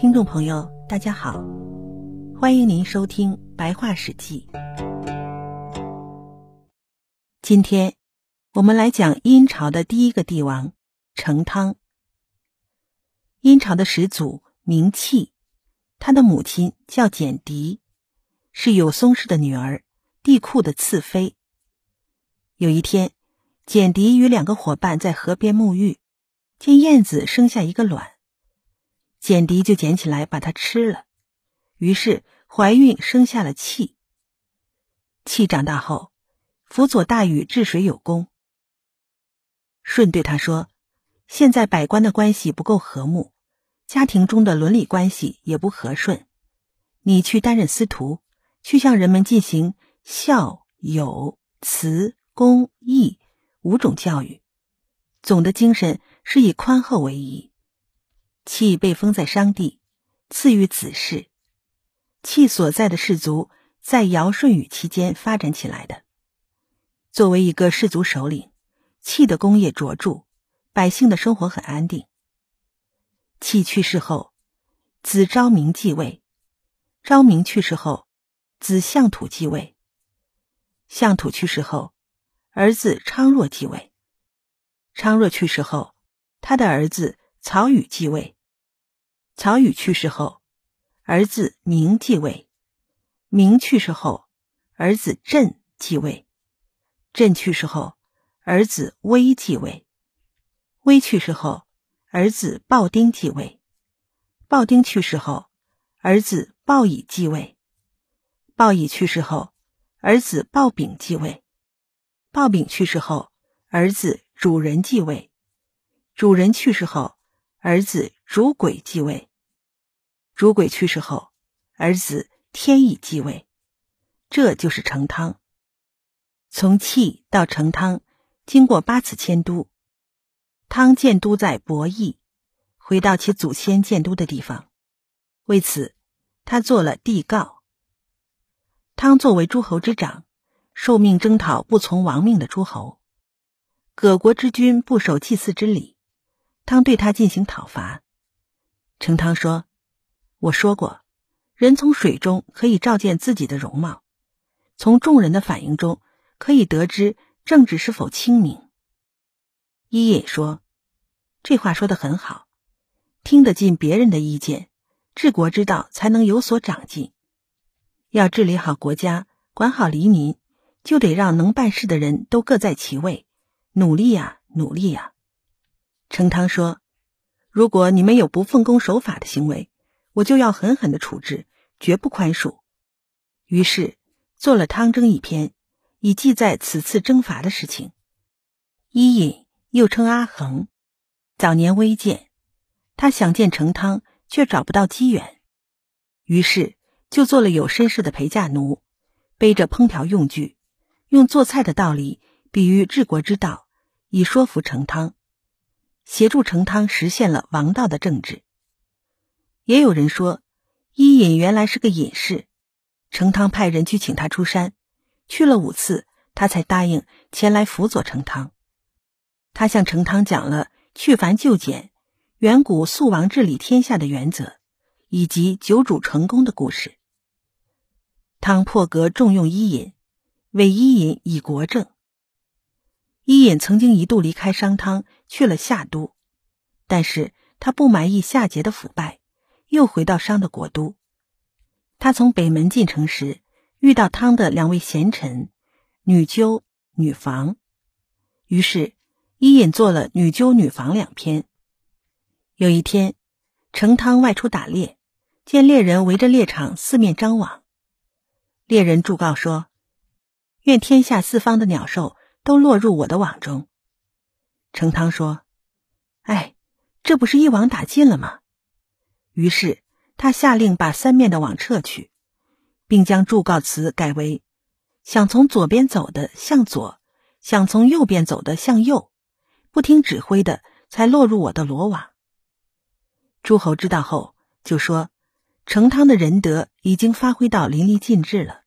听众朋友，大家好，欢迎您收听《白话史记》。今天我们来讲殷朝的第一个帝王成汤。殷朝的始祖名契，他的母亲叫简狄，是有松氏的女儿，帝喾的次妃。有一天，简狄与两个伙伴在河边沐浴，见燕子生下一个卵。简狄就捡起来把它吃了，于是怀孕生下了契。契长大后，辅佐大禹治水有功。舜对他说：“现在百官的关系不够和睦，家庭中的伦理关系也不和顺，你去担任司徒，去向人们进行孝、友、慈、公、义五种教育，总的精神是以宽厚为宜。”契被封在商地，赐予子氏。契所在的氏族在尧舜禹期间发展起来的。作为一个氏族首领，契的功业卓著，百姓的生活很安定。契去世后，子昭明继位。昭明去世后，子相土继位。相土去世后，儿子昌若继位。昌若去世后，他的儿子曹宇继位。曹宇去世后，儿子明继位；明去世后，儿子震继位；震去世后，儿子威继位；威去世后，儿子鲍丁继位；鲍丁去世后，儿子鲍乙继位；鲍乙去世后，儿子鲍丙继位；鲍丙去世后，儿子主人继位；主人去世后，儿子主鬼继位。主鬼去世后，儿子天乙继位，这就是成汤。从契到成汤，经过八次迁都。汤建都在博邑，回到其祖先建都的地方。为此，他做了帝告。汤作为诸侯之长，受命征讨不从王命的诸侯。葛国之君不守祭祀之礼，汤对他进行讨伐。成汤说。我说过，人从水中可以照见自己的容貌，从众人的反应中可以得知政治是否清明。伊尹说：“这话说的很好，听得进别人的意见，治国之道才能有所长进。要治理好国家，管好黎民，就得让能办事的人都各在其位，努力呀，努力呀。”成汤说：“如果你们有不奉公守法的行为。”我就要狠狠的处置，绝不宽恕。于是做了汤征一篇，以记载此次征伐的事情。伊尹又称阿衡，早年微贱，他想见成汤，却找不到机缘，于是就做了有身世的陪嫁奴，背着烹调用具，用做菜的道理比喻治国之道，以说服成汤，协助成汤实现了王道的政治。也有人说，伊尹原来是个隐士，成汤派人去请他出山，去了五次，他才答应前来辅佐成汤。他向成汤讲了去繁就简、远古肃王治理天下的原则，以及九主成功的故事。汤破格重用伊尹，为伊尹以国政。伊尹曾经一度离开商汤，去了夏都，但是他不满意夏桀的腐败。又回到商的国都，他从北门进城时，遇到汤的两位贤臣女纠、女房，于是伊尹做了女纠、女房两篇。有一天，成汤外出打猎，见猎人围着猎场四面张网，猎人祝告说：“愿天下四方的鸟兽都落入我的网中。”成汤说：“哎，这不是一网打尽了吗？”于是他下令把三面的网撤去，并将祝告词改为：“想从左边走的向左，想从右边走的向右，不听指挥的才落入我的罗网。”诸侯知道后就说：“成汤的仁德已经发挥到淋漓尽致了，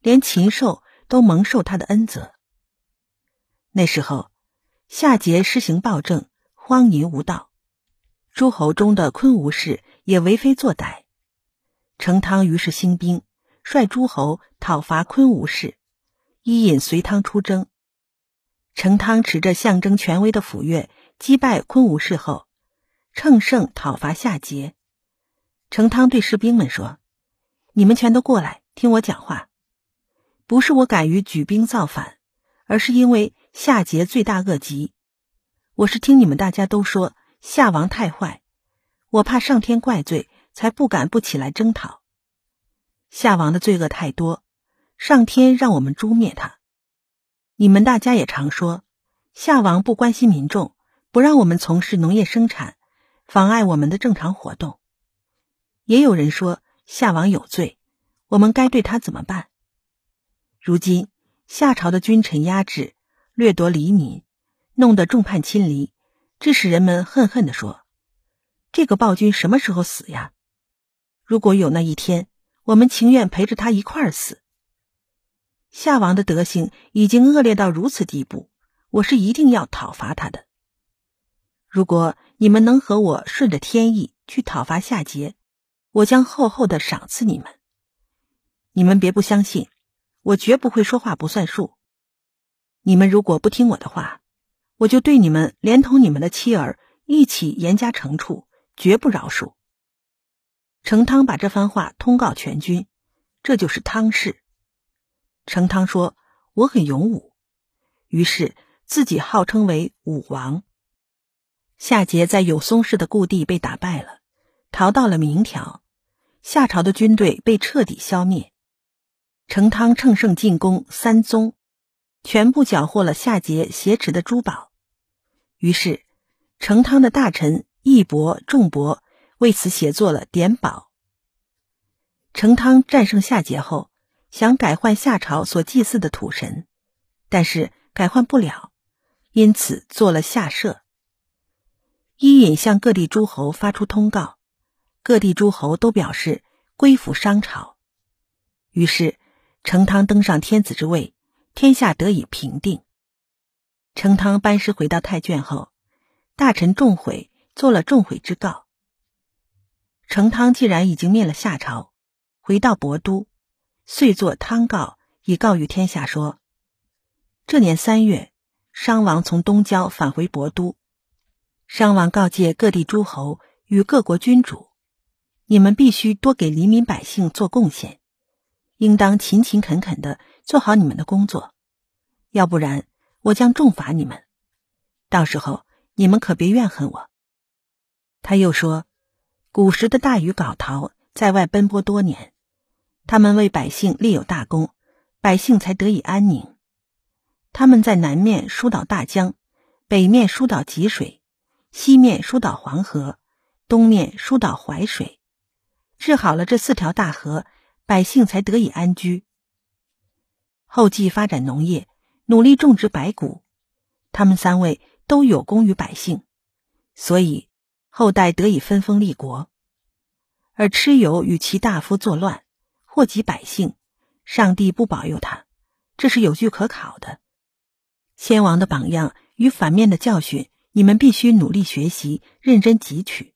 连禽兽都蒙受他的恩泽。”那时候，夏桀施行暴政，荒淫无道，诸侯中的昆吾氏。也为非作歹。成汤于是兴兵，率诸侯讨伐昆吾氏，伊尹随汤出征。成汤持着象征权威的斧钺，击败昆吾氏后，乘胜讨伐夏桀。成汤对士兵们说：“你们全都过来听我讲话。不是我敢于举兵造反，而是因为夏桀罪大恶极。我是听你们大家都说夏王太坏，我怕上天怪罪。”才不敢不起来征讨。夏王的罪恶太多，上天让我们诛灭他。你们大家也常说，夏王不关心民众，不让我们从事农业生产，妨碍我们的正常活动。也有人说夏王有罪，我们该对他怎么办？如今夏朝的君臣压制、掠夺黎民，弄得众叛亲离，致使人们恨恨地说：“这个暴君什么时候死呀？”如果有那一天，我们情愿陪着他一块儿死。夏王的德行已经恶劣到如此地步，我是一定要讨伐他的。如果你们能和我顺着天意去讨伐夏桀，我将厚厚的赏赐你们。你们别不相信，我绝不会说话不算数。你们如果不听我的话，我就对你们连同你们的妻儿一起严加惩处，绝不饶恕。成汤把这番话通告全军，这就是汤氏。成汤说：“我很勇武。”于是自己号称为武王。夏桀在有松氏的故地被打败了，逃到了明条。夏朝的军队被彻底消灭。成汤乘胜进攻三宗，全部缴获了夏桀挟持的珠宝。于是，成汤的大臣义伯、仲伯。为此写作了《典宝》。成汤战胜夏桀后，想改换夏朝所祭祀的土神，但是改换不了，因此做了夏社。伊尹向各地诸侯发出通告，各地诸侯都表示归附商朝。于是成汤登上天子之位，天下得以平定。成汤班师回到太卷后，大臣仲悔做了仲悔之告。成汤既然已经灭了夏朝，回到亳都，遂作汤告，以告于天下说：这年三月，商王从东郊返回亳都。商王告诫各地诸侯与各国君主：你们必须多给黎民百姓做贡献，应当勤勤恳恳的做好你们的工作，要不然我将重罚你们。到时候你们可别怨恨我。他又说。古时的大禹、皋陶在外奔波多年，他们为百姓立有大功，百姓才得以安宁。他们在南面疏导大江，北面疏导济水，西面疏导黄河，东面疏导淮水，治好了这四条大河，百姓才得以安居。后继发展农业，努力种植白谷，他们三位都有功于百姓，所以。后代得以分封立国，而蚩尤与其大夫作乱，祸及百姓，上帝不保佑他，这是有据可考的。先王的榜样与反面的教训，你们必须努力学习，认真汲取。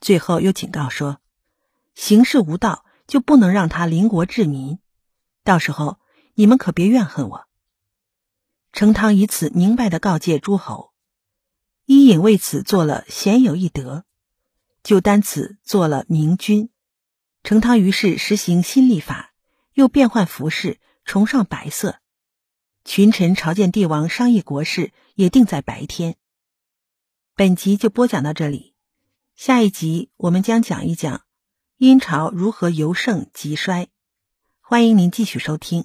最后又警告说：行事无道，就不能让他邻国治民。到时候你们可别怨恨我。成汤以此明白的告诫诸侯。伊尹为此做了贤有一德，就单此做了明君。成汤于是实行新历法，又变换服饰，崇尚白色。群臣朝见帝王，商议国事，也定在白天。本集就播讲到这里，下一集我们将讲一讲殷朝如何由盛及衰。欢迎您继续收听。